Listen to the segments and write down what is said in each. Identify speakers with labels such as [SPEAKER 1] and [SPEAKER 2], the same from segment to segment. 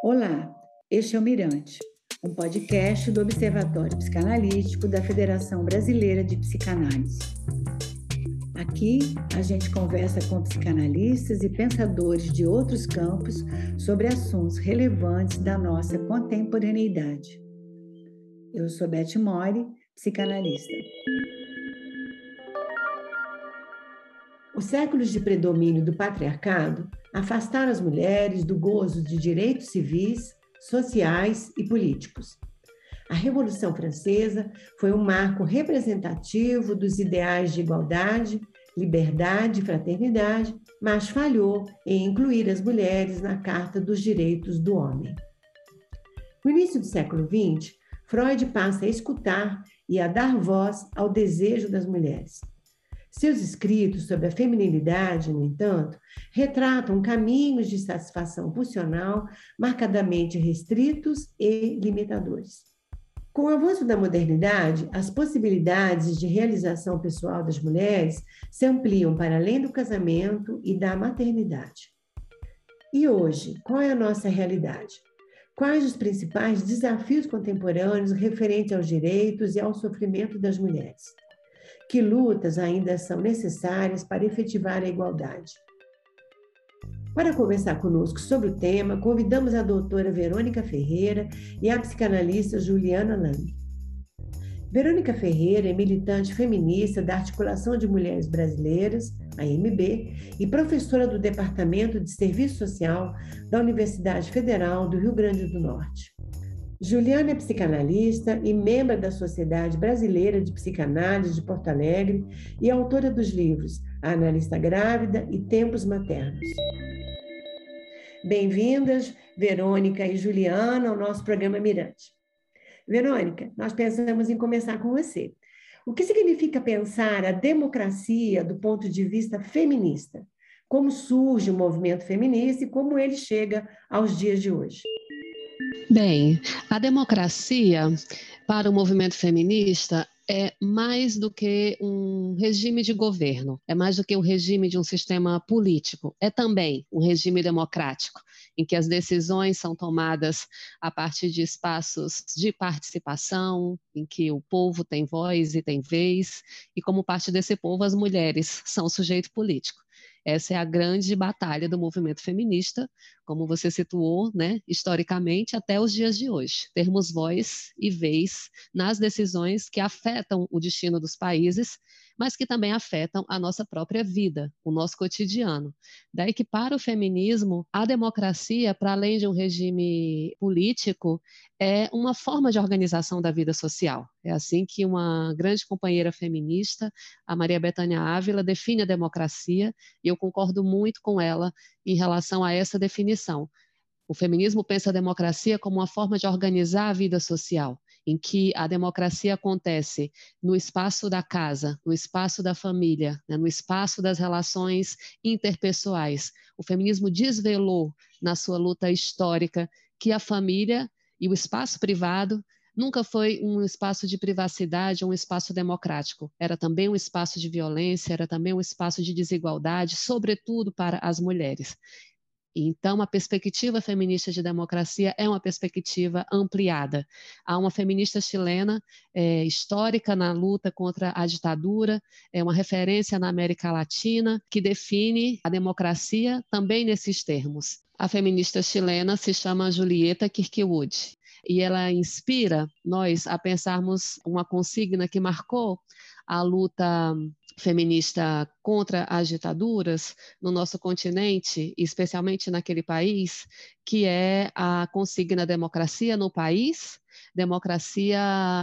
[SPEAKER 1] Olá, este é o Mirante, um podcast do Observatório Psicanalítico da Federação Brasileira de Psicanálise. Aqui a gente conversa com psicanalistas e pensadores de outros campos sobre assuntos relevantes da nossa contemporaneidade. Eu sou Beth Mori, psicanalista. Os séculos de predomínio do patriarcado afastaram as mulheres do gozo de direitos civis, sociais e políticos. A Revolução Francesa foi um marco representativo dos ideais de igualdade, liberdade e fraternidade, mas falhou em incluir as mulheres na Carta dos Direitos do Homem. No início do século XX, Freud passa a escutar e a dar voz ao desejo das mulheres. Seus escritos sobre a feminilidade, no entanto, retratam caminhos de satisfação pulsional marcadamente restritos e limitadores. Com o avanço da modernidade, as possibilidades de realização pessoal das mulheres se ampliam para além do casamento e da maternidade. E hoje, qual é a nossa realidade? Quais os principais desafios contemporâneos referentes aos direitos e ao sofrimento das mulheres? Que lutas ainda são necessárias para efetivar a igualdade. Para conversar conosco sobre o tema, convidamos a doutora Verônica Ferreira e a psicanalista Juliana Lang. Verônica Ferreira é militante feminista da Articulação de Mulheres Brasileiras, AMB, e professora do Departamento de Serviço Social da Universidade Federal do Rio Grande do Norte. Juliana é psicanalista e membro da Sociedade Brasileira de Psicanálise de Porto Alegre e autora dos livros A Analista Grávida e Tempos Maternos. Bem-vindas, Verônica e Juliana, ao nosso programa Mirante. Verônica, nós pensamos em começar com você. O que significa pensar a democracia do ponto de vista feminista? Como surge o movimento feminista e como ele chega aos dias de hoje?
[SPEAKER 2] Bem, a democracia para o movimento feminista é mais do que um regime de governo, é mais do que um regime de um sistema político, é também um regime democrático, em que as decisões são tomadas a partir de espaços de participação, em que o povo tem voz e tem vez, e como parte desse povo, as mulheres são sujeito político. Essa é a grande batalha do movimento feminista, como você situou, né, historicamente até os dias de hoje. Termos voz e vez nas decisões que afetam o destino dos países mas que também afetam a nossa própria vida, o nosso cotidiano. Daí que, para o feminismo, a democracia, para além de um regime político, é uma forma de organização da vida social. É assim que uma grande companheira feminista, a Maria Bethânia Ávila, define a democracia, e eu concordo muito com ela em relação a essa definição. O feminismo pensa a democracia como uma forma de organizar a vida social em que a democracia acontece no espaço da casa, no espaço da família, né, no espaço das relações interpessoais. O feminismo desvelou na sua luta histórica que a família e o espaço privado nunca foi um espaço de privacidade um espaço democrático. Era também um espaço de violência, era também um espaço de desigualdade, sobretudo para as mulheres. Então, a perspectiva feminista de democracia é uma perspectiva ampliada. Há uma feminista chilena é, histórica na luta contra a ditadura, é uma referência na América Latina, que define a democracia também nesses termos. A feminista chilena se chama Julieta Kirkwood e ela inspira nós a pensarmos uma consigna que marcou a luta feminista contra as ditaduras no nosso continente, especialmente naquele país, que é a consigna democracia no país, democracia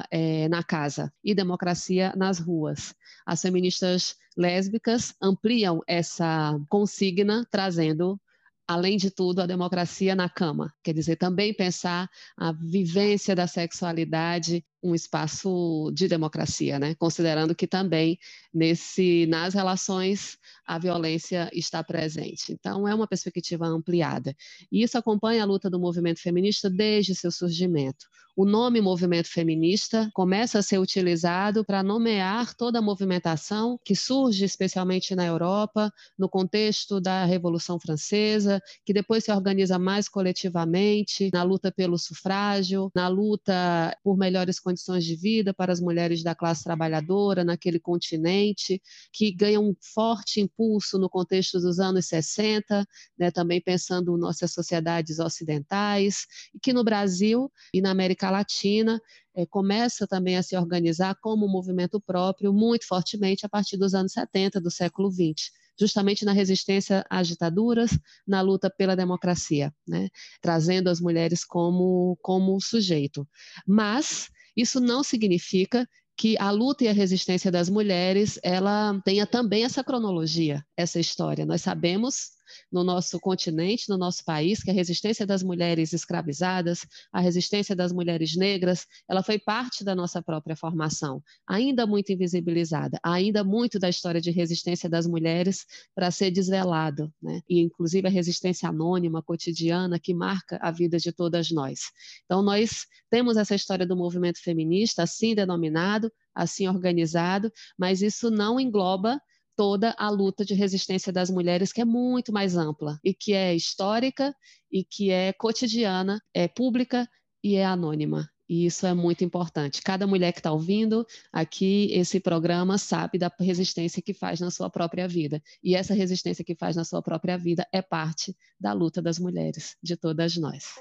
[SPEAKER 2] é, na casa e democracia nas ruas. As feministas lésbicas ampliam essa consigna, trazendo além de tudo, a democracia na cama. Quer dizer, também pensar a vivência da sexualidade um espaço de democracia, né? considerando que também nesse, nas relações a violência está presente. Então, é uma perspectiva ampliada. E isso acompanha a luta do movimento feminista desde seu surgimento. O nome movimento feminista começa a ser utilizado para nomear toda a movimentação que surge especialmente na Europa, no contexto da Revolução Francesa, que depois se organiza mais coletivamente na luta pelo sufrágio, na luta por melhores condições de vida para as mulheres da classe trabalhadora naquele continente, que ganha um forte impulso no contexto dos anos 60, né, também pensando nossas sociedades ocidentais, e que no Brasil e na América Latina é, começa também a se organizar como um movimento próprio muito fortemente a partir dos anos 70 do século 20 justamente na resistência às ditaduras, na luta pela democracia, né? trazendo as mulheres como, como sujeito. Mas isso não significa que a luta e a resistência das mulheres ela tenha também essa cronologia, essa história. Nós sabemos no nosso continente, no nosso país, que a resistência das mulheres escravizadas, a resistência das mulheres negras, ela foi parte da nossa própria formação, ainda muito invisibilizada, ainda muito da história de resistência das mulheres para ser desvelado, né? e inclusive a resistência anônima, cotidiana, que marca a vida de todas nós. Então, nós temos essa história do movimento feminista, assim denominado, assim organizado, mas isso não engloba toda a luta de resistência das mulheres, que é muito mais ampla e que é histórica e que é cotidiana, é pública e é anônima. E isso é muito importante. Cada mulher que está ouvindo aqui esse programa sabe da resistência que faz na sua própria vida. E essa resistência que faz na sua própria vida é parte da luta das mulheres, de todas nós.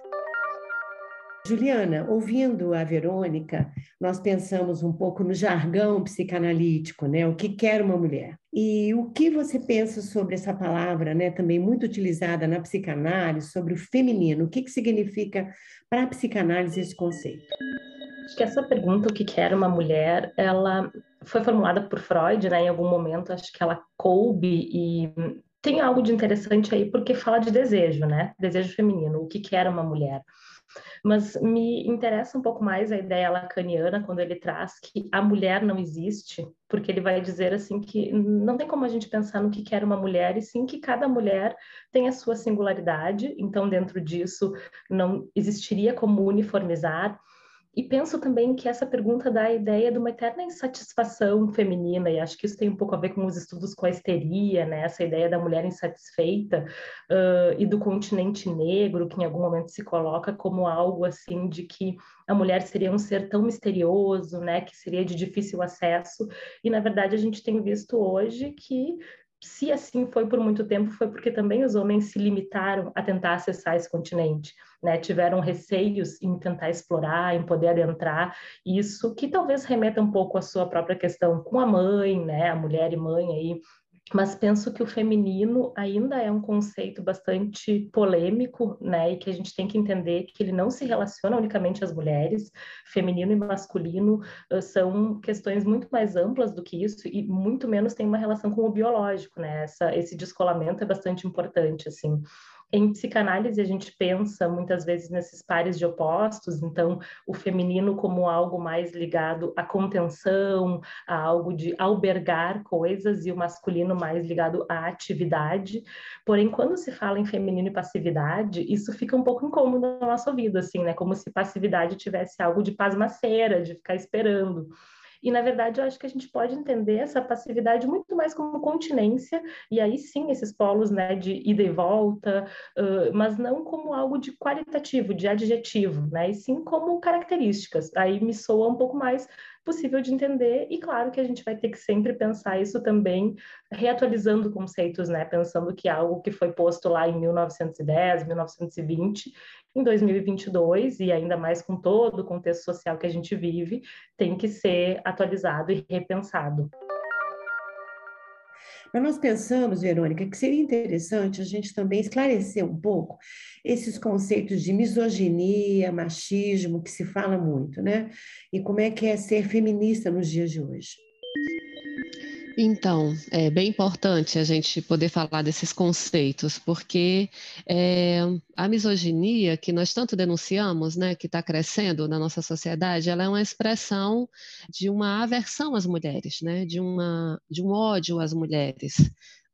[SPEAKER 1] Juliana, ouvindo a Verônica, nós pensamos um pouco no jargão psicanalítico, né? O que quer uma mulher? E o que você pensa sobre essa palavra, né, também muito utilizada na psicanálise, sobre o feminino? O que, que significa para a psicanálise esse conceito?
[SPEAKER 3] Acho que essa pergunta, o que quer uma mulher, ela foi formulada por Freud, né, em algum momento, acho que ela coube e tem algo de interessante aí porque fala de desejo, né? Desejo feminino, o que quer uma mulher. Mas me interessa um pouco mais a ideia lacaniana quando ele traz que a mulher não existe, porque ele vai dizer assim que não tem como a gente pensar no que quer uma mulher, e sim que cada mulher tem a sua singularidade, então dentro disso não existiria como uniformizar e penso também que essa pergunta dá a ideia de uma eterna insatisfação feminina, e acho que isso tem um pouco a ver com os estudos com a histeria, né? essa ideia da mulher insatisfeita uh, e do continente negro, que em algum momento se coloca como algo assim de que a mulher seria um ser tão misterioso, né? que seria de difícil acesso, e na verdade a gente tem visto hoje que se assim foi por muito tempo, foi porque também os homens se limitaram a tentar acessar esse continente, né? Tiveram receios em tentar explorar, em poder adentrar isso, que talvez remeta um pouco à sua própria questão com a mãe, né? A mulher e mãe aí mas penso que o feminino ainda é um conceito bastante polêmico, né, e que a gente tem que entender que ele não se relaciona unicamente às mulheres, feminino e masculino são questões muito mais amplas do que isso e muito menos tem uma relação com o biológico, né, Essa, esse descolamento é bastante importante, assim. Em psicanálise, a gente pensa muitas vezes nesses pares de opostos, então, o feminino como algo mais ligado à contenção, a algo de albergar coisas, e o masculino mais ligado à atividade. Porém, quando se fala em feminino e passividade, isso fica um pouco incômodo na nossa vida, assim, né? Como se passividade tivesse algo de pasmaceira, de ficar esperando. E, na verdade, eu acho que a gente pode entender essa passividade muito mais como continência, e aí sim, esses polos né, de ida e volta, uh, mas não como algo de qualitativo, de adjetivo, né, e sim como características. Aí me soa um pouco mais possível de entender, e claro que a gente vai ter que sempre pensar isso também, reatualizando conceitos, né? Pensando que algo que foi posto lá em 1910, 1920, em 2022, e ainda mais com todo o contexto social que a gente vive, tem que ser atualizado e repensado.
[SPEAKER 1] Mas nós pensamos, Verônica, que seria interessante a gente também esclarecer um pouco esses conceitos de misoginia, machismo, que se fala muito, né? E como é que é ser feminista nos dias de hoje.
[SPEAKER 2] Então, é bem importante a gente poder falar desses conceitos, porque é, a misoginia que nós tanto denunciamos, né, que está crescendo na nossa sociedade, ela é uma expressão de uma aversão às mulheres, né, de, uma, de um ódio às mulheres,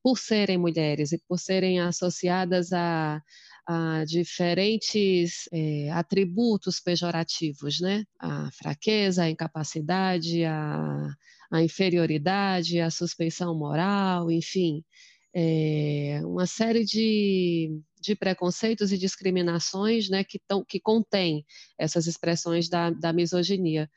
[SPEAKER 2] por serem mulheres e por serem associadas a, a diferentes é, atributos pejorativos, né, a fraqueza, a incapacidade, a a inferioridade, a suspeição moral, enfim, é, uma série de, de preconceitos e discriminações né, que, tão, que contém essas expressões da, da misoginia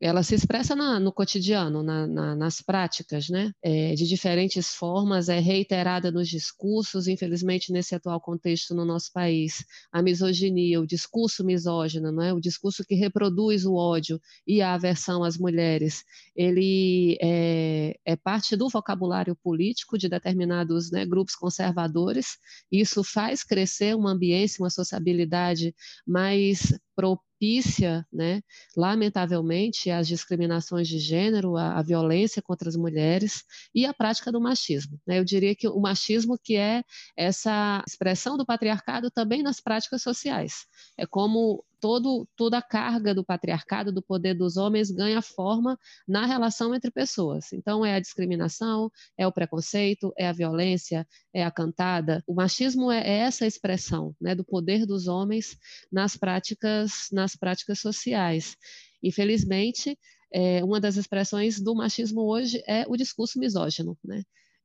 [SPEAKER 2] ela se expressa na, no cotidiano, na, na, nas práticas, né? É, de diferentes formas, é reiterada nos discursos, infelizmente, nesse atual contexto no nosso país, a misoginia, o discurso misógino, não é? o discurso que reproduz o ódio e a aversão às mulheres, ele é, é parte do vocabulário político de determinados né, grupos conservadores, isso faz crescer uma ambiência, uma sociabilidade mais propícia, né, lamentavelmente, as discriminações de gênero, a, violência contra as mulheres e a prática do machismo. Né? Eu diria que o machismo que é essa expressão do patriarcado também nas práticas sociais. É como todo, toda a carga do patriarcado, do poder dos homens, ganha forma na relação entre pessoas. Então, é a discriminação, é o preconceito, é a violência, é a cantada. O machismo é, é essa expressão né, do poder dos homens nas práticas, nas práticas sociais. Infelizmente, é, uma das expressões do machismo hoje é o discurso misógino, né?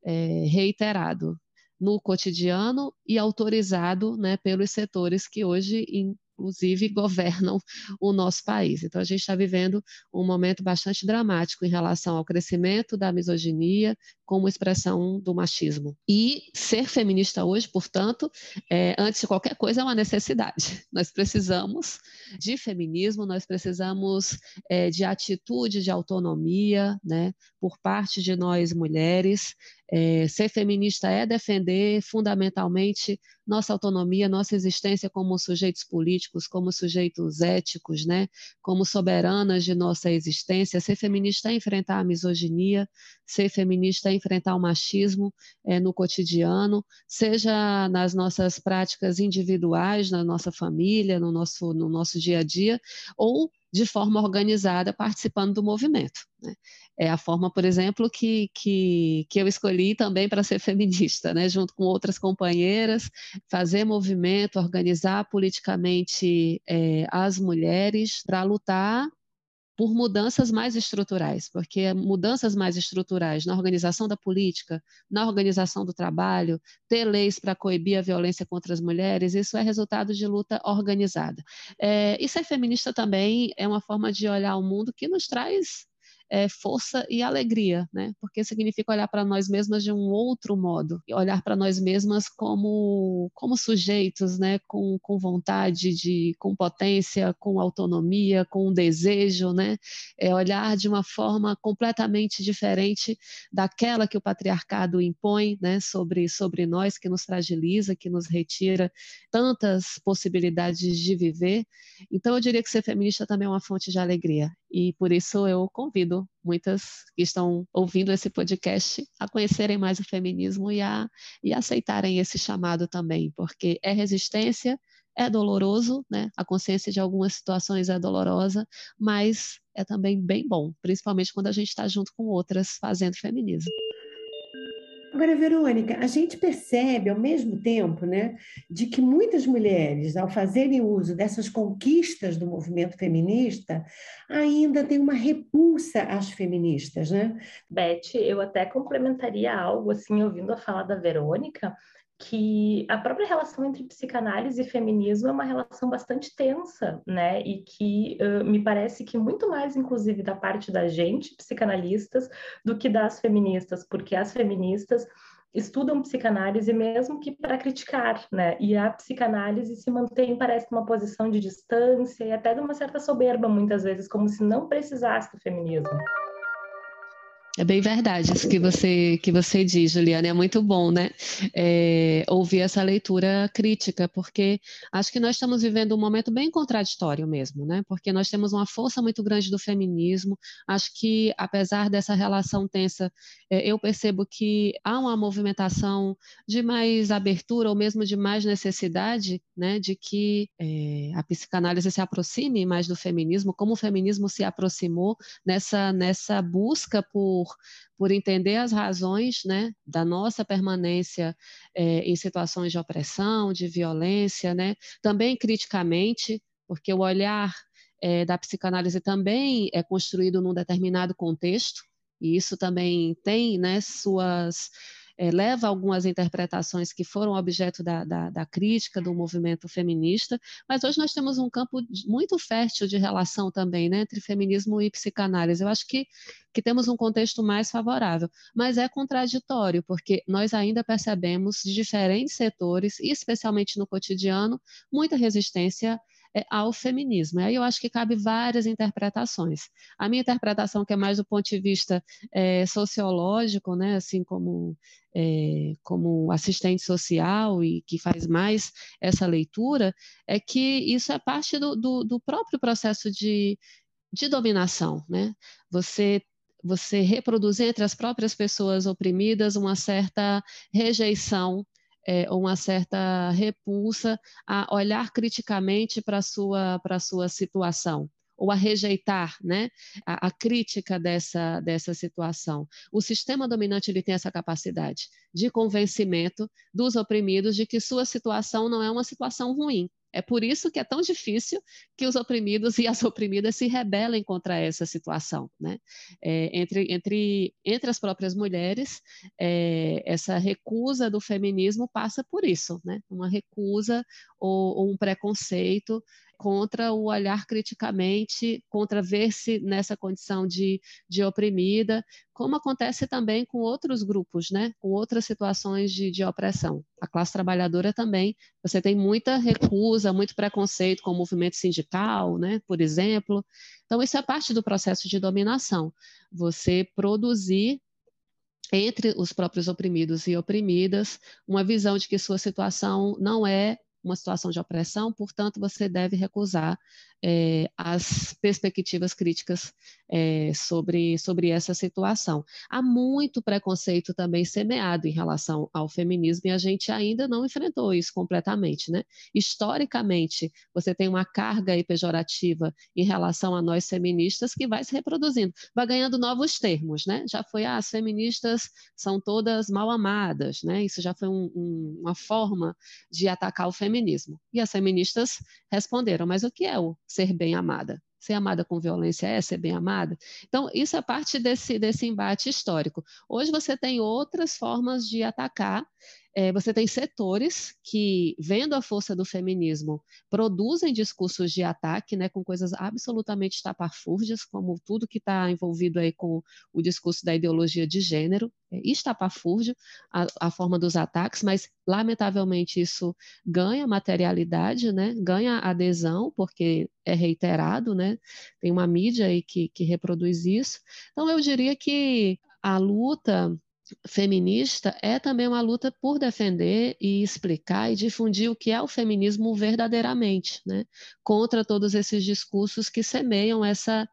[SPEAKER 2] É, reiterado no cotidiano e autorizado né, pelos setores que hoje inclusive, governam o nosso país. Então, a gente está vivendo um momento bastante dramático em relação ao crescimento da misoginia como expressão do machismo. E ser feminista hoje, portanto, é, antes de qualquer coisa, é uma necessidade. Nós precisamos de feminismo, nós precisamos é, de atitude de autonomia, né, por parte de nós mulheres. É, ser feminista é defender fundamentalmente nossa autonomia, nossa existência como sujeitos políticos, como sujeitos éticos, né? como soberanas de nossa existência. Ser feminista é enfrentar a misoginia, ser feminista é enfrentar o machismo é, no cotidiano, seja nas nossas práticas individuais, na nossa família, no nosso, no nosso dia a dia, ou de forma organizada participando do movimento. Né? É a forma, por exemplo, que, que, que eu escolhi também para ser feminista, né? junto com outras companheiras, fazer movimento, organizar politicamente é, as mulheres para lutar por mudanças mais estruturais, porque mudanças mais estruturais na organização da política, na organização do trabalho, ter leis para coibir a violência contra as mulheres, isso é resultado de luta organizada. É, e ser feminista também é uma forma de olhar o mundo que nos traz é, força e alegria, né? Porque significa olhar para nós mesmas de um outro modo, olhar para nós mesmas como, como sujeitos, né? Com, com vontade de, com potência, com autonomia, com desejo, né? É olhar de uma forma completamente diferente daquela que o patriarcado impõe, né? Sobre, sobre nós, que nos fragiliza, que nos retira tantas possibilidades de viver. Então, eu diria que ser feminista também é uma fonte de alegria. E por isso eu convido muitas que estão ouvindo esse podcast a conhecerem mais o feminismo e a e aceitarem esse chamado também, porque é resistência, é doloroso, né? A consciência de algumas situações é dolorosa, mas é também bem bom, principalmente quando a gente está junto com outras fazendo feminismo.
[SPEAKER 1] Agora, Verônica, a gente percebe ao mesmo tempo né, de que muitas mulheres, ao fazerem uso dessas conquistas do movimento feminista, ainda têm uma repulsa às feministas, né?
[SPEAKER 3] Beth, eu até complementaria algo assim, ouvindo a fala da Verônica, que a própria relação entre psicanálise e feminismo é uma relação bastante tensa, né? E que uh, me parece que muito mais, inclusive, da parte da gente, psicanalistas, do que das feministas, porque as feministas estudam psicanálise mesmo que para criticar, né? E a psicanálise se mantém, parece, numa posição de distância e até de uma certa soberba, muitas vezes, como se não precisasse do feminismo.
[SPEAKER 2] É bem verdade isso que você, que você diz, Juliana, é muito bom, né? É, ouvir essa leitura crítica, porque acho que nós estamos vivendo um momento bem contraditório mesmo, né? Porque nós temos uma força muito grande do feminismo, acho que apesar dessa relação tensa, é, eu percebo que há uma movimentação de mais abertura ou mesmo de mais necessidade, né? De que é, a psicanálise se aproxime mais do feminismo, como o feminismo se aproximou nessa, nessa busca por por, por entender as razões né, da nossa permanência é, em situações de opressão, de violência, né, também criticamente, porque o olhar é, da psicanálise também é construído num determinado contexto, e isso também tem né, suas é, leva algumas interpretações que foram objeto da, da, da, crítica do movimento feminista, mas hoje nós temos um campo muito fértil de relação também né, entre feminismo e psicanálise. Eu acho que, que temos um contexto mais favorável, mas é contraditório, porque nós ainda percebemos de diferentes setores, especialmente no cotidiano, muita resistência ao feminismo. Aí eu acho que cabe várias interpretações. A minha interpretação, que é mais do ponto de vista é, sociológico, né, assim como, é, como assistente social e que faz mais essa leitura, é que isso é parte do, do, do próprio processo de, de dominação. Né? Você você reproduz entre as próprias pessoas oprimidas uma certa rejeição é, uma certa repulsa a olhar criticamente para a sua, sua situação ou a rejeitar né, a, a, crítica dessa, dessa situação. O sistema dominante ele tem essa capacidade de convencimento dos oprimidos de que sua situação não é uma situação ruim, é por isso que é tão difícil que os oprimidos e as oprimidas se rebelem contra essa situação. Né? É, entre, entre, entre as próprias mulheres, é, essa recusa do feminismo passa por isso, né? uma recusa ou, ou um preconceito contra o olhar criticamente, contra ver-se nessa condição de, de oprimida, como acontece também com outros grupos, né? com outras situações de, de opressão. A classe trabalhadora também, você tem muita recusa, muito preconceito com o movimento sindical, né? por exemplo. Então, isso é parte do processo de dominação. Você produzir entre os próprios oprimidos e oprimidas, uma visão de que sua situação não é uma situação de opressão, portanto, você deve recusar é, as perspectivas críticas é, sobre, sobre essa situação. Há muito preconceito também semeado em relação ao feminismo e a gente ainda não enfrentou isso completamente. Né? Historicamente, você tem uma carga pejorativa em relação a nós feministas que vai se reproduzindo, vai ganhando novos termos. Né? Já foi, ah, as feministas são todas mal amadas, né? isso já foi um, um, uma forma de atacar o feminismo. E as feministas responderam, mas o que é o ser bem amada. Ser amada com violência é ser bem amada? Então, isso é parte desse, desse embate histórico. Hoje você tem outras formas de atacar é, você tem setores que, vendo a força do feminismo, produzem discursos de ataque, né, com coisas absolutamente estapafúrdias, como tudo que está envolvido aí com o discurso da ideologia de gênero, é estapafúrdio a, a forma dos ataques, mas lamentavelmente isso ganha materialidade, né, ganha adesão, porque é reiterado, né, tem uma mídia aí que, que reproduz isso. Então eu diria que a luta feminista é também uma luta por defender e explicar e difundir o que é o feminismo verdadeiramente, né? contra todos esses discursos que semeiam essa,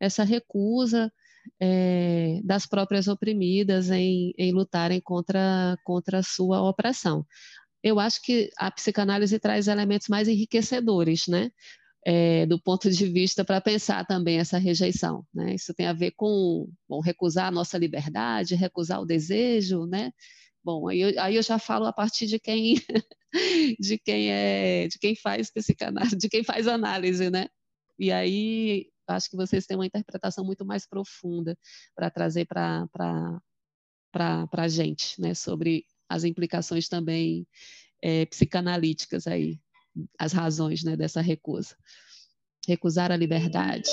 [SPEAKER 2] essa recusa é, das próprias oprimidas em, em lutarem contra, contra a sua opressão. Eu acho que a psicanálise traz elementos mais enriquecedores, né? É, do ponto de vista para pensar também essa rejeição. Né? Isso tem a ver com bom, recusar a nossa liberdade, recusar o desejo, né? Bom, aí eu, aí eu já falo a partir de quem de quem é de quem faz psicanálise, de quem faz análise, né? E aí acho que vocês têm uma interpretação muito mais profunda para trazer para a gente, né? Sobre as implicações também é, psicanalíticas aí as razões né, dessa recusa. Recusar a liberdade.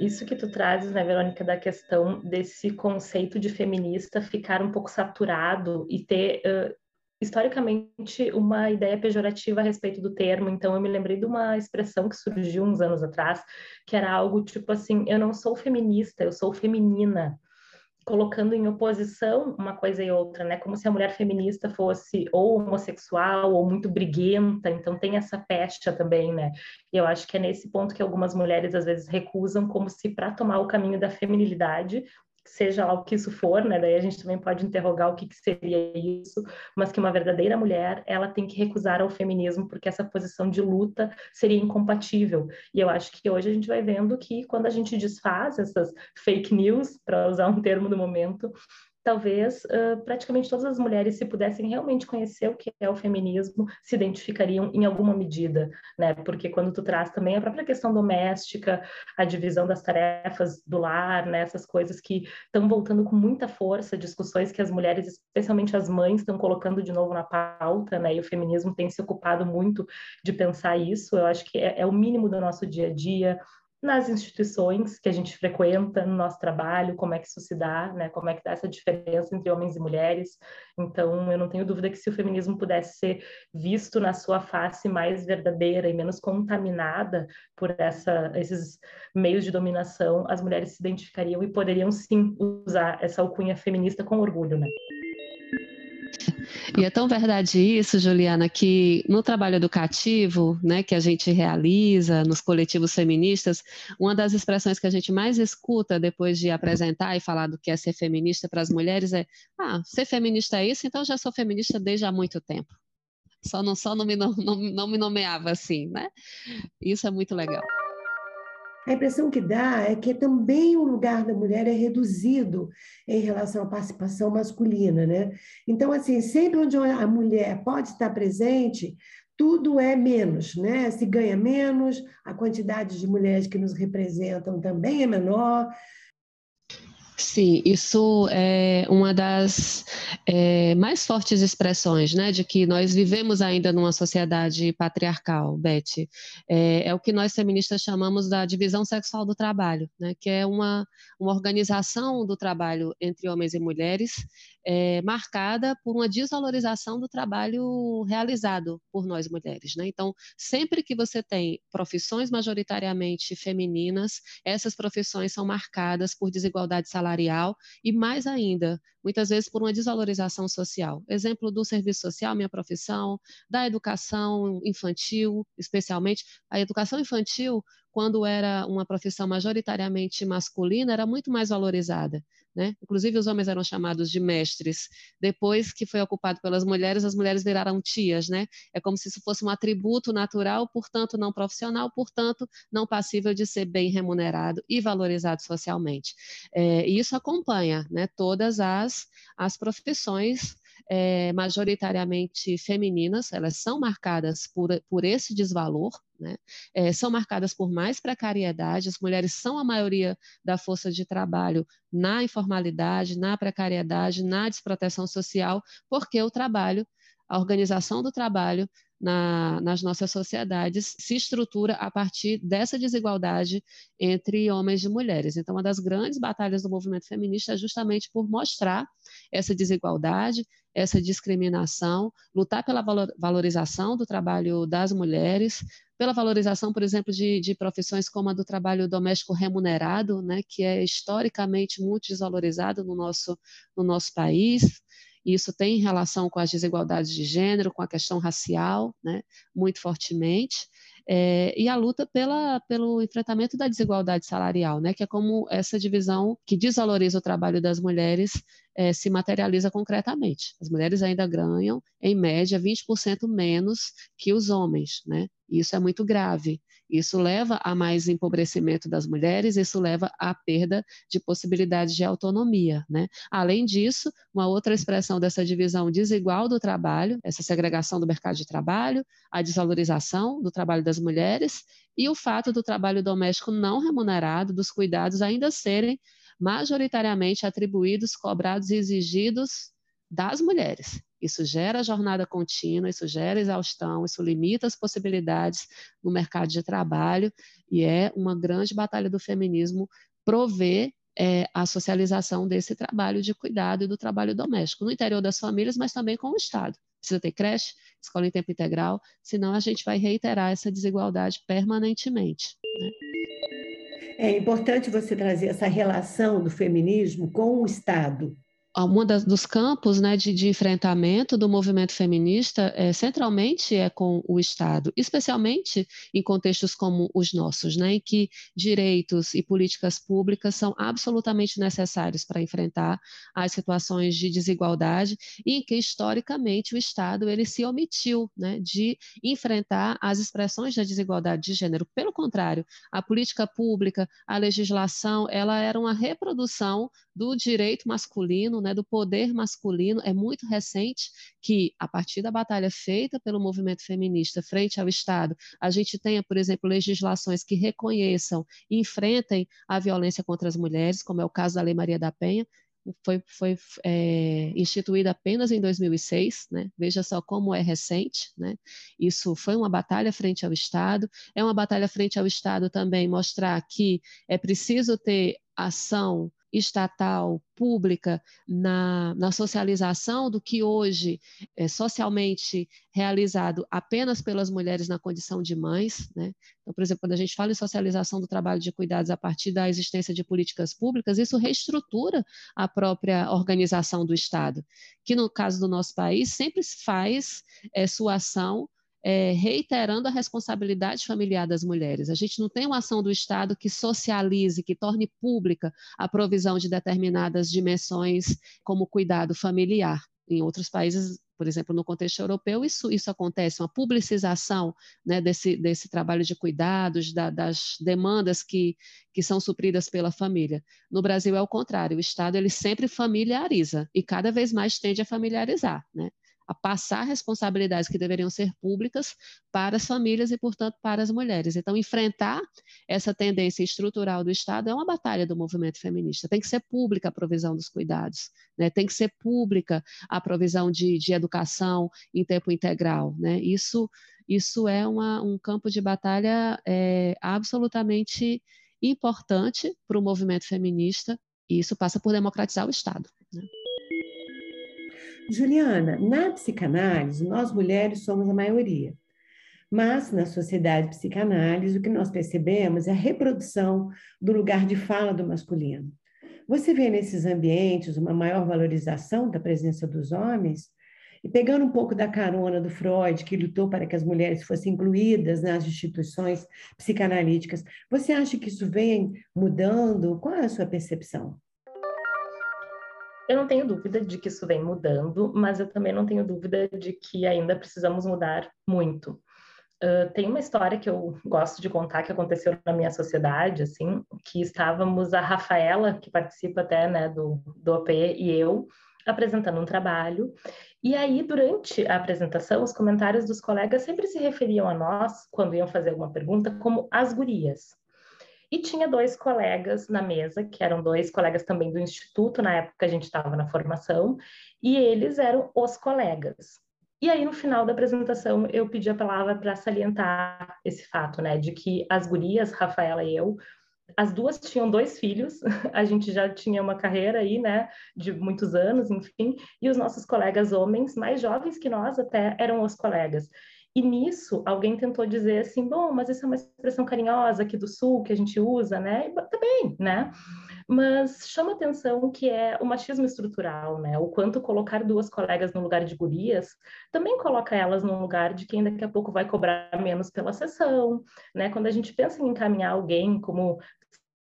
[SPEAKER 3] Isso que tu trazes, né, Verônica, da questão desse conceito de feminista ficar um pouco saturado e ter uh, historicamente uma ideia pejorativa a respeito do termo, então eu me lembrei de uma expressão que surgiu uns anos atrás, que era algo tipo assim: eu não sou feminista, eu sou feminina colocando em oposição uma coisa e outra, né? Como se a mulher feminista fosse ou homossexual ou muito briguenta, então tem essa pecha também, né? E eu acho que é nesse ponto que algumas mulheres às vezes recusam como se para tomar o caminho da feminilidade seja lá o que isso for, né? Daí a gente também pode interrogar o que, que, seria isso, mas que uma verdadeira mulher, ela tem que recusar ao feminismo, porque essa posição de luta seria incompatível. E eu acho que hoje a gente vai vendo que quando a gente desfaz essas fake news, para usar um termo do momento, talvez uh, praticamente todas as mulheres, se pudessem realmente conhecer o que é o feminismo, se identificariam em alguma medida, né? Porque quando tu traz também a própria questão doméstica, a divisão das tarefas do lar, né? Essas coisas que estão voltando com muita força, discussões que as mulheres, especialmente as mães, estão colocando de novo na pauta, né? E o feminismo tem se ocupado muito de pensar isso. Eu acho que é, é o mínimo do nosso dia a dia nas instituições que a gente frequenta, no nosso trabalho, como é que isso se dá, né? Como é que dá essa diferença entre homens e mulheres. Então, eu não tenho dúvida que se o feminismo pudesse ser visto na sua face mais verdadeira e menos contaminada por essa, esses meios de dominação, as mulheres se identificariam e poderiam sim usar essa alcunha feminista com orgulho, né?
[SPEAKER 2] E é tão verdade isso, Juliana, que no trabalho educativo, né, que a gente realiza nos coletivos feministas, uma das expressões que a gente mais escuta depois de apresentar e falar do que é ser feminista para as mulheres é: ah, ser feminista é isso, então já sou feminista desde há muito tempo. Só não, só não me, não, não me nomeava assim, né? Isso é muito legal.
[SPEAKER 1] A impressão que dá é que também o lugar da mulher é reduzido em relação à participação masculina, né? Então, assim, sempre onde a mulher pode estar presente, tudo é menos, né? Se ganha menos, a quantidade de mulheres que nos representam também é menor,
[SPEAKER 2] Sim, isso é uma das é, mais fortes expressões, né, de que nós vivemos ainda numa sociedade patriarcal, Beth. É, é, o que nós feministas chamamos da divisão sexual do trabalho, né, que é uma, uma organização do trabalho entre homens e mulheres é, marcada por uma desvalorização do trabalho realizado por nós mulheres. Né? Então, sempre que você tem profissões majoritariamente femininas, essas profissões são marcadas por desigualdade salarial e, mais ainda, muitas vezes por uma desvalorização social. Exemplo do serviço social, minha profissão, da educação infantil, especialmente. A educação infantil, quando era uma profissão majoritariamente masculina, era muito mais valorizada. Né? Inclusive, os homens eram chamados de mestres. Depois que foi ocupado pelas mulheres, as mulheres viraram tias. Né? É como se isso fosse um atributo natural, portanto, não profissional, portanto, não passível de ser bem remunerado e valorizado socialmente. É, e isso acompanha né, todas as, as profissões é, majoritariamente femininas, elas são marcadas por, por esse desvalor, né? É, são marcadas por mais precariedade, as mulheres são a maioria da força de trabalho na informalidade, na precariedade, na desproteção social, porque o trabalho, a organização do trabalho na, nas nossas sociedades se estrutura a partir dessa desigualdade entre homens e mulheres. Então, uma das grandes batalhas do movimento feminista é justamente por mostrar essa desigualdade, essa discriminação, lutar pela valorização do trabalho das mulheres, pela valorização, por exemplo, de, de profissões como a do trabalho doméstico remunerado, né, que é historicamente muito desvalorizado no nosso, no nosso país. E isso tem relação com as desigualdades de gênero, com a questão racial, né, muito fortemente. É, e a luta pela, pelo enfrentamento da desigualdade salarial, né, que é como essa divisão que desvaloriza o trabalho das mulheres é, se materializa concretamente. As mulheres ainda ganham, em média, 20% menos que os homens, né? Isso é muito grave. Isso leva a mais empobrecimento das mulheres, isso leva à perda de possibilidades de autonomia. Né? Além disso, uma outra expressão dessa divisão desigual do trabalho, essa segregação do mercado de trabalho, a desvalorização do trabalho das mulheres e o fato do trabalho doméstico não remunerado, dos cuidados ainda serem majoritariamente atribuídos, cobrados e exigidos das mulheres. Isso gera jornada contínua, isso gera exaustão, isso limita as possibilidades no mercado de trabalho e é uma grande batalha do feminismo prover é, a socialização desse trabalho de cuidado e do trabalho doméstico, no interior das famílias, mas também com o Estado. precisa ter creche, escola em tempo integral, senão a gente vai reiterar essa desigualdade permanentemente. Né?
[SPEAKER 1] É importante você trazer essa relação do feminismo com o Estado,
[SPEAKER 2] um dos campos né, de, de, enfrentamento do movimento feminista é, centralmente é com o Estado, especialmente em contextos como os nossos, né, em que direitos e políticas públicas são absolutamente necessários para enfrentar as situações de desigualdade e em que historicamente o Estado ele se omitiu né, de enfrentar as expressões da desigualdade de gênero. Pelo contrário, a política pública, a legislação, ela era uma reprodução do direito masculino, né, do poder masculino, é muito recente que, a partir da batalha feita pelo movimento feminista frente ao Estado, a gente tenha, por exemplo, legislações que reconheçam e enfrentem a violência contra as mulheres, como é o caso da Lei Maria da Penha, foi, foi é, instituída apenas em 2006, né? veja só como é recente. Né? Isso foi uma batalha frente ao Estado, é uma batalha frente ao Estado também mostrar que é preciso ter ação estatal, pública, na, na socialização do que hoje é socialmente realizado apenas pelas mulheres na condição de mães. Né? Então, por exemplo, quando a gente fala em socialização do trabalho de cuidados a partir da existência de políticas públicas, isso reestrutura a própria organização do Estado, que no caso do nosso país sempre faz é, sua ação é, reiterando a responsabilidade familiar das mulheres. A gente não tem uma ação do Estado que socialize, que torne pública a provisão de determinadas dimensões, como cuidado familiar. Em outros países, por exemplo, no contexto europeu, isso, isso acontece, uma publicização né, desse, desse trabalho de cuidados, da, das demandas que, que são supridas pela família. No Brasil é o contrário, o Estado ele sempre familiariza e cada vez mais tende a familiarizar. Né? A passar responsabilidades que deveriam ser públicas para as famílias e, portanto, para as mulheres. Então, enfrentar essa tendência estrutural do Estado é uma batalha do movimento feminista. Tem que ser pública a provisão dos cuidados, né? tem que ser pública a provisão de, de educação em tempo integral. Né? Isso, isso é uma, um campo de batalha é, absolutamente importante para o movimento feminista, e isso passa por democratizar o Estado. Né?
[SPEAKER 1] Juliana, na psicanálise, nós mulheres somos a maioria. Mas na sociedade psicanálise, o que nós percebemos é a reprodução do lugar de fala do masculino. Você vê nesses ambientes uma maior valorização da presença dos homens? E pegando um pouco da carona do Freud, que lutou para que as mulheres fossem incluídas nas instituições psicanalíticas, você acha que isso vem mudando? Qual é a sua percepção?
[SPEAKER 3] Eu não tenho dúvida de que isso vem mudando, mas eu também não tenho dúvida de que ainda precisamos mudar muito. Uh, tem uma história que eu gosto de contar que aconteceu na minha sociedade, assim, que estávamos a Rafaela, que participa até, né, do, do OP, e eu, apresentando um trabalho, e aí, durante a apresentação, os comentários dos colegas sempre se referiam a nós, quando iam fazer alguma pergunta, como as gurias. E tinha dois colegas na mesa, que eram dois colegas também do instituto, na época a gente estava na formação, e eles eram os colegas. E aí, no final da apresentação, eu pedi a palavra para salientar esse fato, né, de que as gurias, Rafaela e eu, as duas tinham dois filhos, a gente já tinha uma carreira aí, né, de muitos anos, enfim, e os nossos colegas homens, mais jovens que nós até, eram os colegas. E nisso, alguém tentou dizer assim, bom, mas isso é uma expressão carinhosa aqui do Sul que a gente usa, né? Também, né? Mas chama atenção que é o machismo estrutural, né? O quanto colocar duas colegas no lugar de gurias também coloca elas no lugar de quem daqui a pouco vai cobrar menos pela sessão, né? Quando a gente pensa em encaminhar alguém como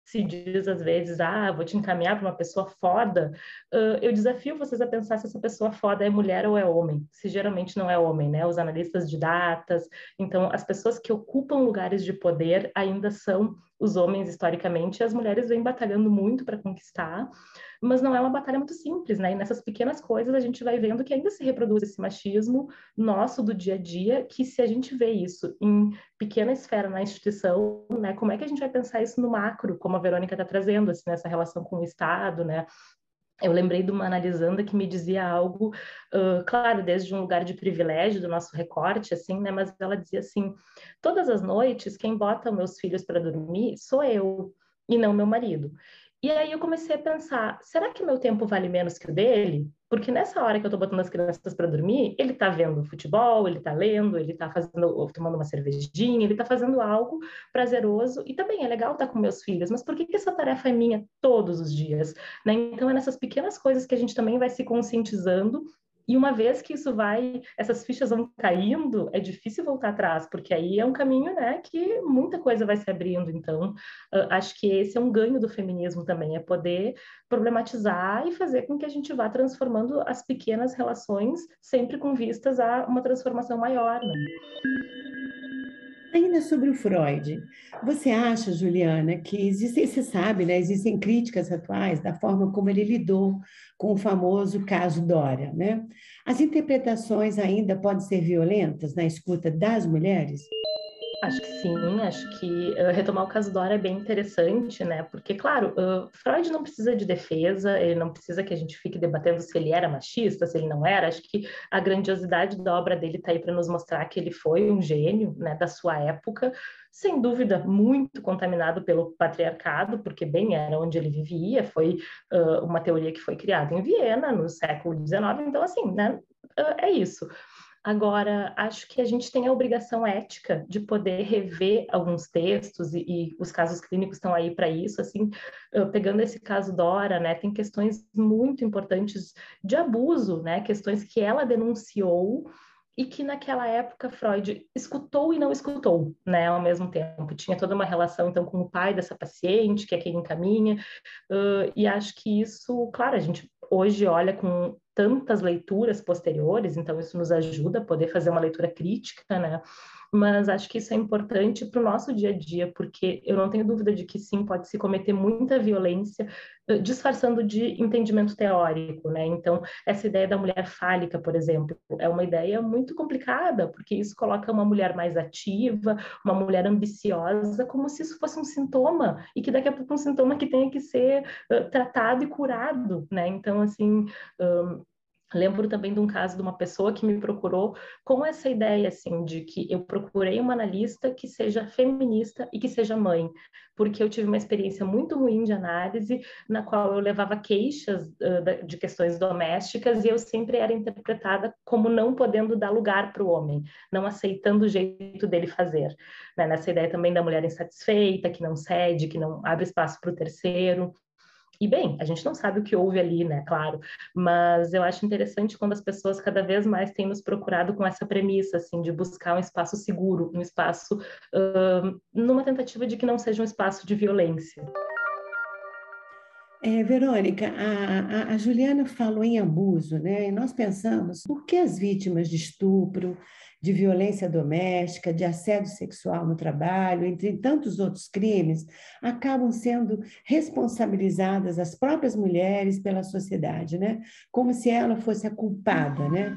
[SPEAKER 3] se diz às vezes, ah, vou te encaminhar para uma pessoa foda, uh, eu desafio vocês a pensar se essa pessoa foda é mulher ou é homem, se geralmente não é homem, né? Os analistas de datas, então as pessoas que ocupam lugares de poder ainda são os homens historicamente, as mulheres vêm batalhando muito para conquistar, mas não é uma batalha muito simples, né? E nessas pequenas coisas a gente vai vendo que ainda se reproduz esse machismo nosso do dia a dia, que se a gente vê isso em pequena esfera na instituição, né? Como é que a gente vai pensar isso no macro, como a Verônica está trazendo, assim, nessa relação com o Estado, né? Eu lembrei de uma analisanda que me dizia algo, uh, claro, desde um lugar de privilégio do nosso recorte, assim, né? Mas ela dizia assim: todas as noites, quem bota meus filhos para dormir sou eu e não meu marido. E aí eu comecei a pensar: será que meu tempo vale menos que o dele? Porque nessa hora que eu estou botando as crianças para dormir, ele está vendo futebol, ele está lendo, ele está fazendo, tomando uma cervejinha, ele está fazendo algo prazeroso e também é legal estar tá com meus filhos. Mas por que, que essa tarefa é minha todos os dias? Né? Então é nessas pequenas coisas que a gente também vai se conscientizando e uma vez que isso vai, essas fichas vão caindo, é difícil voltar atrás, porque aí é um caminho, né, que muita coisa vai se abrindo. Então, uh, acho que esse é um ganho do feminismo também, é poder problematizar e fazer com que a gente vá transformando as pequenas relações, sempre com vistas a uma transformação maior, né?
[SPEAKER 1] Ainda sobre o Freud, você acha, Juliana, que existem, você sabe, né, existem críticas atuais da forma como ele lidou com o famoso caso Dória, né? As interpretações ainda podem ser violentas na escuta das mulheres?
[SPEAKER 3] Acho que sim, acho que uh, retomar o caso Dora é bem interessante, né? Porque, claro, uh, Freud não precisa de defesa, ele não precisa que a gente fique debatendo se ele era machista, se ele não era. Acho que a grandiosidade da obra dele está aí para nos mostrar que ele foi um gênio, né, da sua época, sem dúvida muito contaminado pelo patriarcado, porque bem era onde ele vivia, foi uh, uma teoria que foi criada em Viena no século XIX, então, assim, né, é isso. Agora, acho que a gente tem a obrigação ética de poder rever alguns textos e, e os casos clínicos estão aí para isso. Assim, pegando esse caso Dora, né, tem questões muito importantes de abuso, né, questões que ela denunciou e que naquela época Freud escutou e não escutou, né, ao mesmo tempo. Tinha toda uma relação, então, com o pai dessa paciente, que é quem encaminha, uh, e acho que isso, claro, a gente hoje olha com tantas leituras posteriores, então isso nos ajuda a poder fazer uma leitura crítica, né? Mas acho que isso é importante para o nosso dia a dia, porque eu não tenho dúvida de que sim, pode se cometer muita violência eh, disfarçando de entendimento teórico, né? Então, essa ideia da mulher fálica, por exemplo, é uma ideia muito complicada, porque isso coloca uma mulher mais ativa, uma mulher ambiciosa, como se isso fosse um sintoma, e que daqui a pouco um sintoma que tenha que ser uh, tratado e curado, né? Então, assim, um, Lembro também de um caso de uma pessoa que me procurou com essa ideia, assim, de que eu procurei uma analista que seja feminista e que seja mãe, porque eu tive uma experiência muito ruim de análise, na qual eu levava queixas uh, de questões domésticas e eu sempre era interpretada como não podendo dar lugar para o homem, não aceitando o jeito dele fazer. Né? Nessa ideia também da mulher insatisfeita, que não cede, que não abre espaço para o terceiro. E bem, a gente não sabe o que houve ali, né? Claro, mas eu acho interessante quando as pessoas cada vez mais têm nos procurado com essa premissa, assim, de buscar um espaço seguro, um espaço uh, numa tentativa de que não seja um espaço de violência.
[SPEAKER 1] É, Verônica, a, a, a, Juliana falou em abuso, né? E nós pensamos por que as vítimas de estupro, de violência doméstica, de assédio sexual no trabalho, entre tantos outros crimes, acabam sendo responsabilizadas as próprias mulheres pela sociedade, né? Como se ela fosse a culpada, né?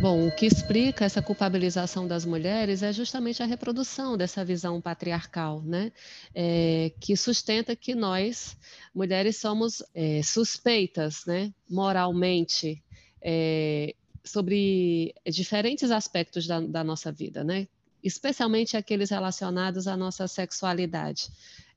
[SPEAKER 2] Bom, o que explica essa culpabilização das mulheres é justamente a reprodução dessa visão patriarcal, né? É, que sustenta que nós, mulheres, somos é, suspeitas, né? Moralmente, é, sobre diferentes aspectos da, da nossa vida, né? Especialmente aqueles relacionados à nossa sexualidade.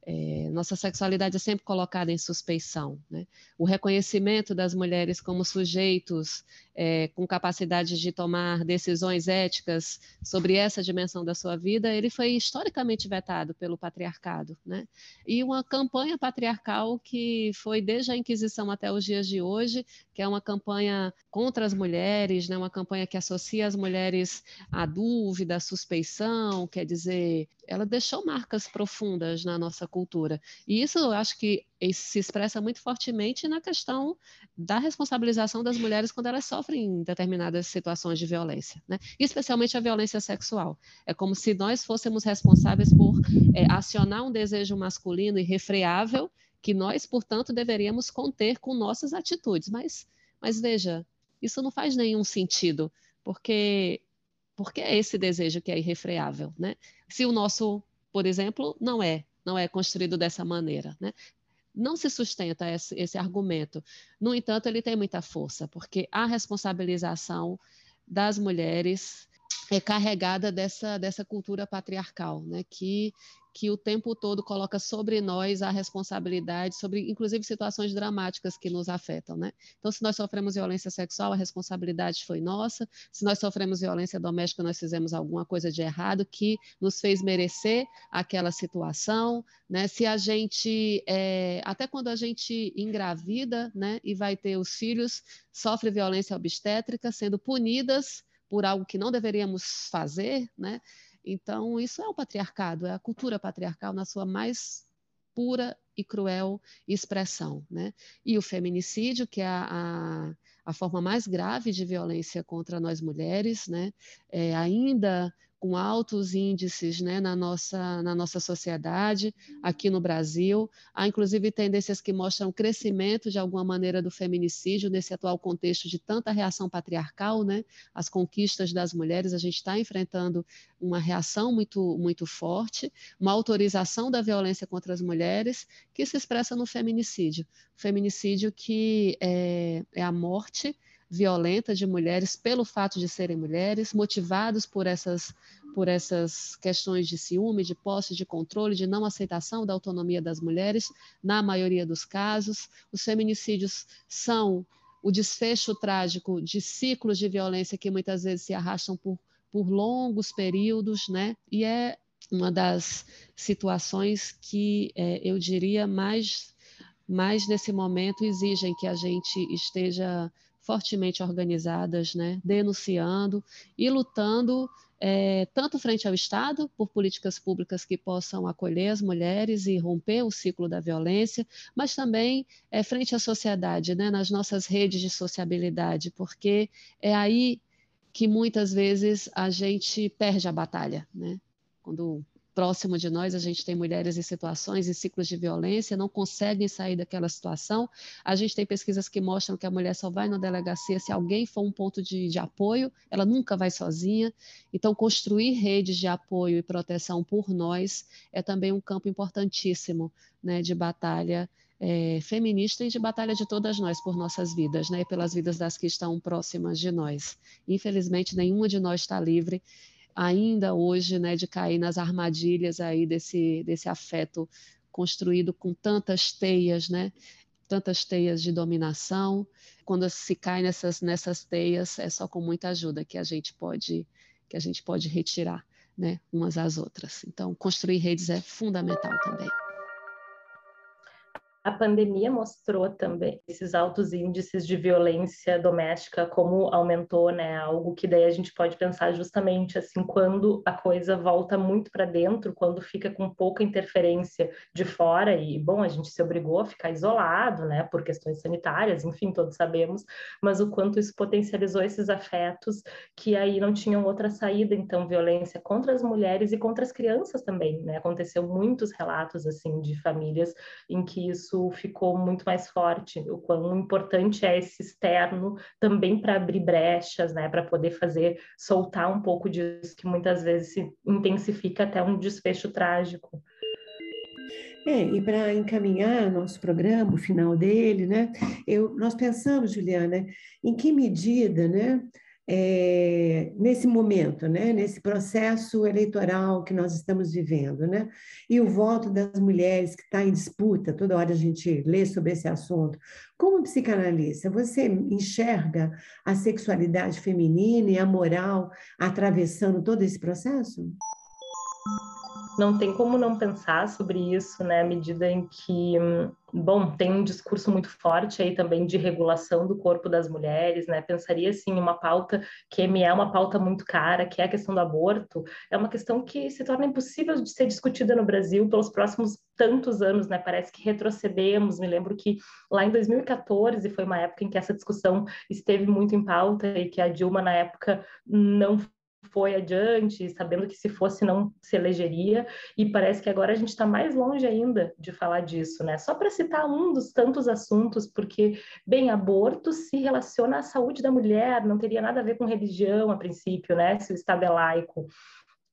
[SPEAKER 2] É, nossa sexualidade é sempre colocada em suspeição. Né? O reconhecimento das mulheres como sujeitos é, com capacidade de tomar decisões éticas sobre essa dimensão da sua vida, ele foi historicamente vetado pelo patriarcado. Né? E uma campanha patriarcal que foi desde a Inquisição até os dias de hoje, que é uma campanha contra as mulheres, né? uma campanha que associa as mulheres à dúvida, à suspeição, quer dizer, ela deixou marcas profundas na nossa cultura. E isso eu acho que se expressa muito fortemente na questão da responsabilização das mulheres quando elas sofrem determinadas situações de violência, né? especialmente a violência sexual. É como se nós fôssemos responsáveis por é, acionar um desejo masculino irrefreável que nós, portanto, deveríamos conter com nossas atitudes. Mas, mas veja, isso não faz nenhum sentido, porque porque é esse desejo que é irrefreável, né? Se o nosso, por exemplo, não é, não é construído dessa maneira, né? não se sustenta esse, esse, argumento. No entanto, ele tem muita força, porque a responsabilização das mulheres é carregada dessa, dessa cultura patriarcal, né? que que o tempo todo coloca sobre nós a responsabilidade sobre, inclusive, situações dramáticas que nos afetam, né? Então, se nós sofremos violência sexual, a responsabilidade foi nossa. Se nós sofremos violência doméstica, nós fizemos alguma coisa de errado que nos fez merecer aquela situação, né? Se a gente, é, até quando a gente engravida, né, e vai ter os filhos, sofre violência obstétrica, sendo punidas por algo que não deveríamos fazer, né? Então, isso é o patriarcado, é a cultura patriarcal na sua mais pura e cruel expressão. Né? E o feminicídio, que é a, a, a forma mais grave de violência contra nós mulheres, né? É, ainda com altos índices né, na, nossa, na nossa sociedade, aqui no Brasil. Há, inclusive, tendências que mostram o crescimento, de alguma maneira, do feminicídio nesse atual contexto de tanta reação patriarcal, né? As conquistas das mulheres, a gente está enfrentando uma reação muito, muito forte, uma autorização da violência contra as mulheres, que se expressa no feminicídio. Feminicídio que é, é a morte violenta de mulheres pelo fato de serem mulheres, motivados por essas, por essas questões de ciúme, de posse, de controle, de não aceitação da autonomia das mulheres, na maioria dos casos. Os feminicídios são o desfecho trágico de ciclos de violência que muitas vezes se arrastam por, por longos períodos, né? E é uma das situações que é, eu diria mais, mais nesse momento exigem que a gente esteja fortemente organizadas, né, denunciando e lutando é, tanto frente ao Estado, por políticas públicas que possam acolher as mulheres e romper o ciclo da violência, mas também é, frente à sociedade, né, nas nossas redes de sociabilidade, porque é aí que muitas vezes a gente perde a batalha, né? Quando próximo de nós, a gente tem mulheres em situações, em ciclos de violência, não conseguem sair daquela situação. A gente tem pesquisas que mostram que a mulher só vai na delegacia se alguém for um ponto de, de apoio, ela nunca vai sozinha. Então, construir redes de apoio e proteção por nós é também um campo importantíssimo né, de batalha é, feminista e de batalha de todas nós por nossas vidas, né, pelas vidas das que estão próximas de nós. Infelizmente, nenhuma de nós está livre ainda hoje, né, de cair nas armadilhas aí desse, desse afeto construído com tantas teias, né, tantas teias de dominação. Quando se cai nessas, nessas teias, é só com muita ajuda que a gente pode que a gente pode retirar, né, umas às outras. Então, construir redes é fundamental também.
[SPEAKER 3] A pandemia mostrou também esses altos índices de violência doméstica, como aumentou, né? Algo que daí a gente pode pensar justamente assim, quando a coisa volta muito para dentro, quando fica com pouca interferência de fora, e bom, a gente se obrigou a ficar isolado, né? Por questões sanitárias, enfim, todos sabemos, mas o quanto isso potencializou esses afetos que aí não tinham outra saída, então, violência contra as mulheres e contra as crianças também, né? Aconteceu muitos relatos, assim, de famílias em que isso isso ficou muito mais forte, o quão importante é esse externo também para abrir brechas, né, para poder fazer soltar um pouco disso que muitas vezes se intensifica até um desfecho trágico.
[SPEAKER 1] É, e para encaminhar nosso programa, o final dele, né, eu, nós pensamos, Juliana, em que medida, né, é, nesse momento, né, nesse processo eleitoral que nós estamos vivendo, né, e o voto das mulheres que está em disputa, toda hora a gente lê sobre esse assunto. Como psicanalista, você enxerga a sexualidade feminina e a moral atravessando todo esse processo?
[SPEAKER 3] Não tem como não pensar sobre isso, né, à medida em que, bom, tem um discurso muito forte aí também de regulação do corpo das mulheres, né, pensaria assim, uma pauta que me é uma pauta muito cara, que é a questão do aborto, é uma questão que se torna impossível de ser discutida no Brasil pelos próximos tantos anos, né, parece que retrocedemos, me lembro que lá em 2014 foi uma época em que essa discussão esteve muito em pauta e que a Dilma, na época, não foi adiante, sabendo que se fosse não se elegeria, e parece que agora a gente está mais longe ainda de falar disso, né? Só para citar um dos tantos assuntos, porque, bem, aborto se relaciona à saúde da mulher, não teria nada a ver com religião a princípio, né? Se o Estado é laico.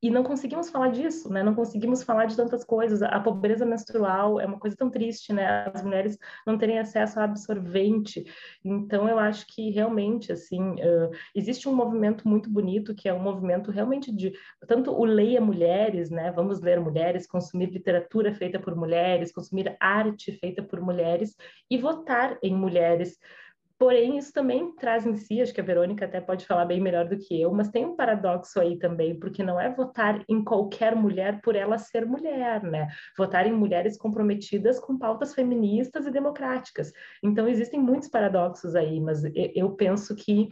[SPEAKER 3] E não conseguimos falar disso, né? Não conseguimos falar de tantas coisas. A pobreza menstrual é uma coisa tão triste, né? As mulheres não terem acesso a absorvente. Então, eu acho que realmente, assim, uh, existe um movimento muito bonito que é um movimento realmente de tanto o leia mulheres, né? Vamos ler mulheres, consumir literatura feita por mulheres, consumir arte feita por mulheres e votar em mulheres Porém, isso também traz em si, acho que a Verônica até pode falar bem melhor do que eu, mas tem um paradoxo aí também, porque não é votar em qualquer mulher por ela ser mulher, né? Votar em mulheres comprometidas com pautas feministas e democráticas. Então, existem muitos paradoxos aí, mas eu penso que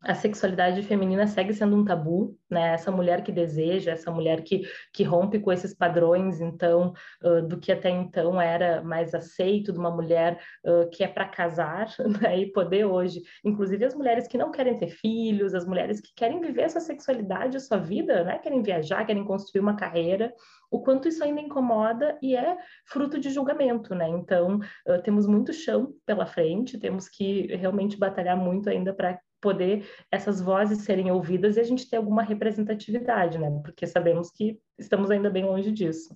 [SPEAKER 3] a sexualidade feminina segue sendo um tabu, né? Essa mulher que deseja, essa mulher que, que rompe com esses padrões, então, uh, do que até então era mais aceito, de uma mulher uh, que é para casar, né? E poder hoje, inclusive as mulheres que não querem ter filhos, as mulheres que querem viver essa sexualidade, a sua vida, né? Querem viajar, querem construir uma carreira, o quanto isso ainda incomoda e é fruto de julgamento, né? Então, uh, temos muito chão pela frente, temos que realmente batalhar muito ainda para poder essas vozes serem ouvidas e a gente ter alguma representatividade, né? Porque sabemos que estamos ainda bem longe disso.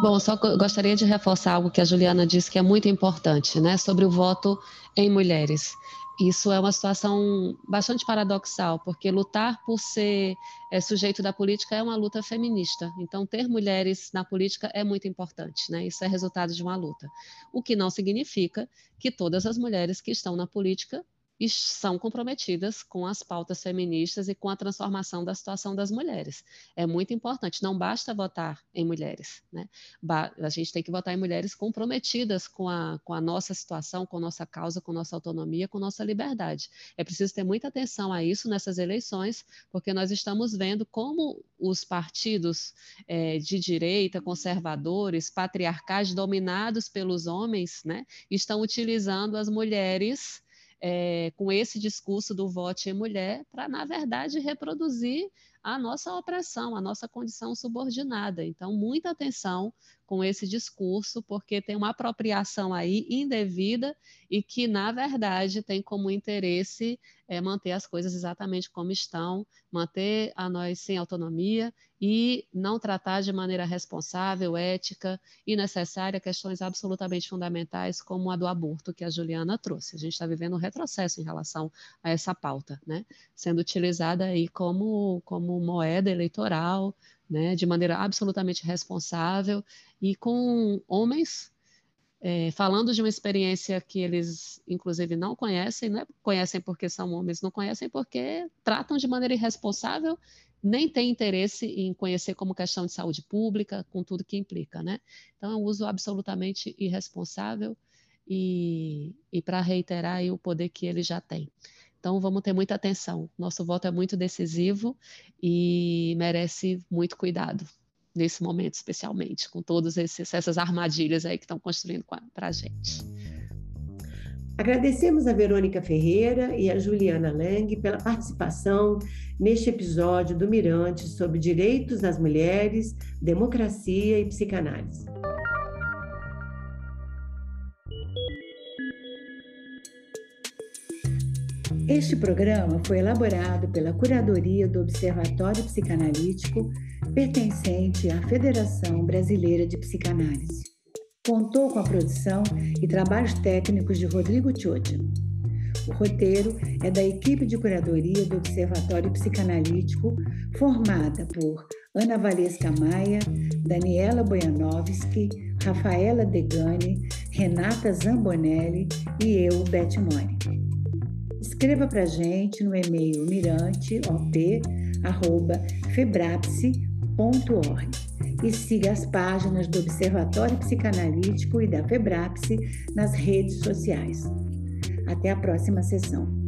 [SPEAKER 2] Bom, só gostaria de reforçar algo que a Juliana disse que é muito importante, né? Sobre o voto em mulheres. Isso é uma situação bastante paradoxal, porque lutar por ser é, sujeito da política é uma luta feminista. Então, ter mulheres na política é muito importante, né? Isso é resultado de uma luta. O que não significa que todas as mulheres que estão na política são comprometidas com as pautas feministas e com a transformação da situação das mulheres. É muito importante, não basta votar em mulheres, né? A gente tem que votar em mulheres comprometidas com a, com a nossa situação, com nossa causa, com nossa autonomia, com nossa liberdade. É preciso ter muita atenção a isso nessas eleições, porque nós estamos vendo como os partidos é, de direita, conservadores, patriarcais, dominados pelos homens, né, estão utilizando as mulheres é, com esse discurso do vote em mulher para, na verdade, reproduzir a nossa opressão, a nossa condição subordinada. Então, muita atenção com esse discurso, porque tem uma apropriação aí indevida e que, na verdade, tem como interesse é, manter as coisas exatamente como estão, manter a nós sem autonomia e não tratar de maneira responsável, ética e necessária questões absolutamente fundamentais como a do aborto que a Juliana trouxe. A gente está vivendo um retrocesso em relação a essa pauta, né? Sendo utilizada aí como, como moeda eleitoral, né? De maneira absolutamente responsável e com homens é, falando de uma experiência que eles, inclusive, não conhecem, não é conhecem porque são homens, não conhecem porque tratam de maneira irresponsável nem tem interesse em conhecer como questão de saúde pública, com tudo que implica, né? Então, é um uso absolutamente irresponsável e, e para reiterar o poder que ele já tem. Então, vamos ter muita atenção. Nosso voto é muito decisivo e merece muito cuidado nesse momento, especialmente, com todas essas armadilhas aí que estão construindo para a gente.
[SPEAKER 1] Agradecemos a Verônica Ferreira e a Juliana Lang pela participação neste episódio do Mirante sobre direitos das mulheres, democracia e psicanálise. Este programa foi elaborado pela Curadoria do Observatório Psicanalítico, pertencente à Federação Brasileira de Psicanálise. Contou com a produção e trabalhos técnicos de Rodrigo Chodia. O roteiro é da equipe de curadoria do Observatório Psicanalítico, formada por Ana Valesca Maia, Daniela Bojanovski, Rafaela Degani, Renata Zambonelli e eu, Beth Mori. Escreva para a gente no e-mail miranteop.febrapse.org e siga as páginas do Observatório Psicanalítico e da FEBRAPSE nas redes sociais. Até a próxima sessão.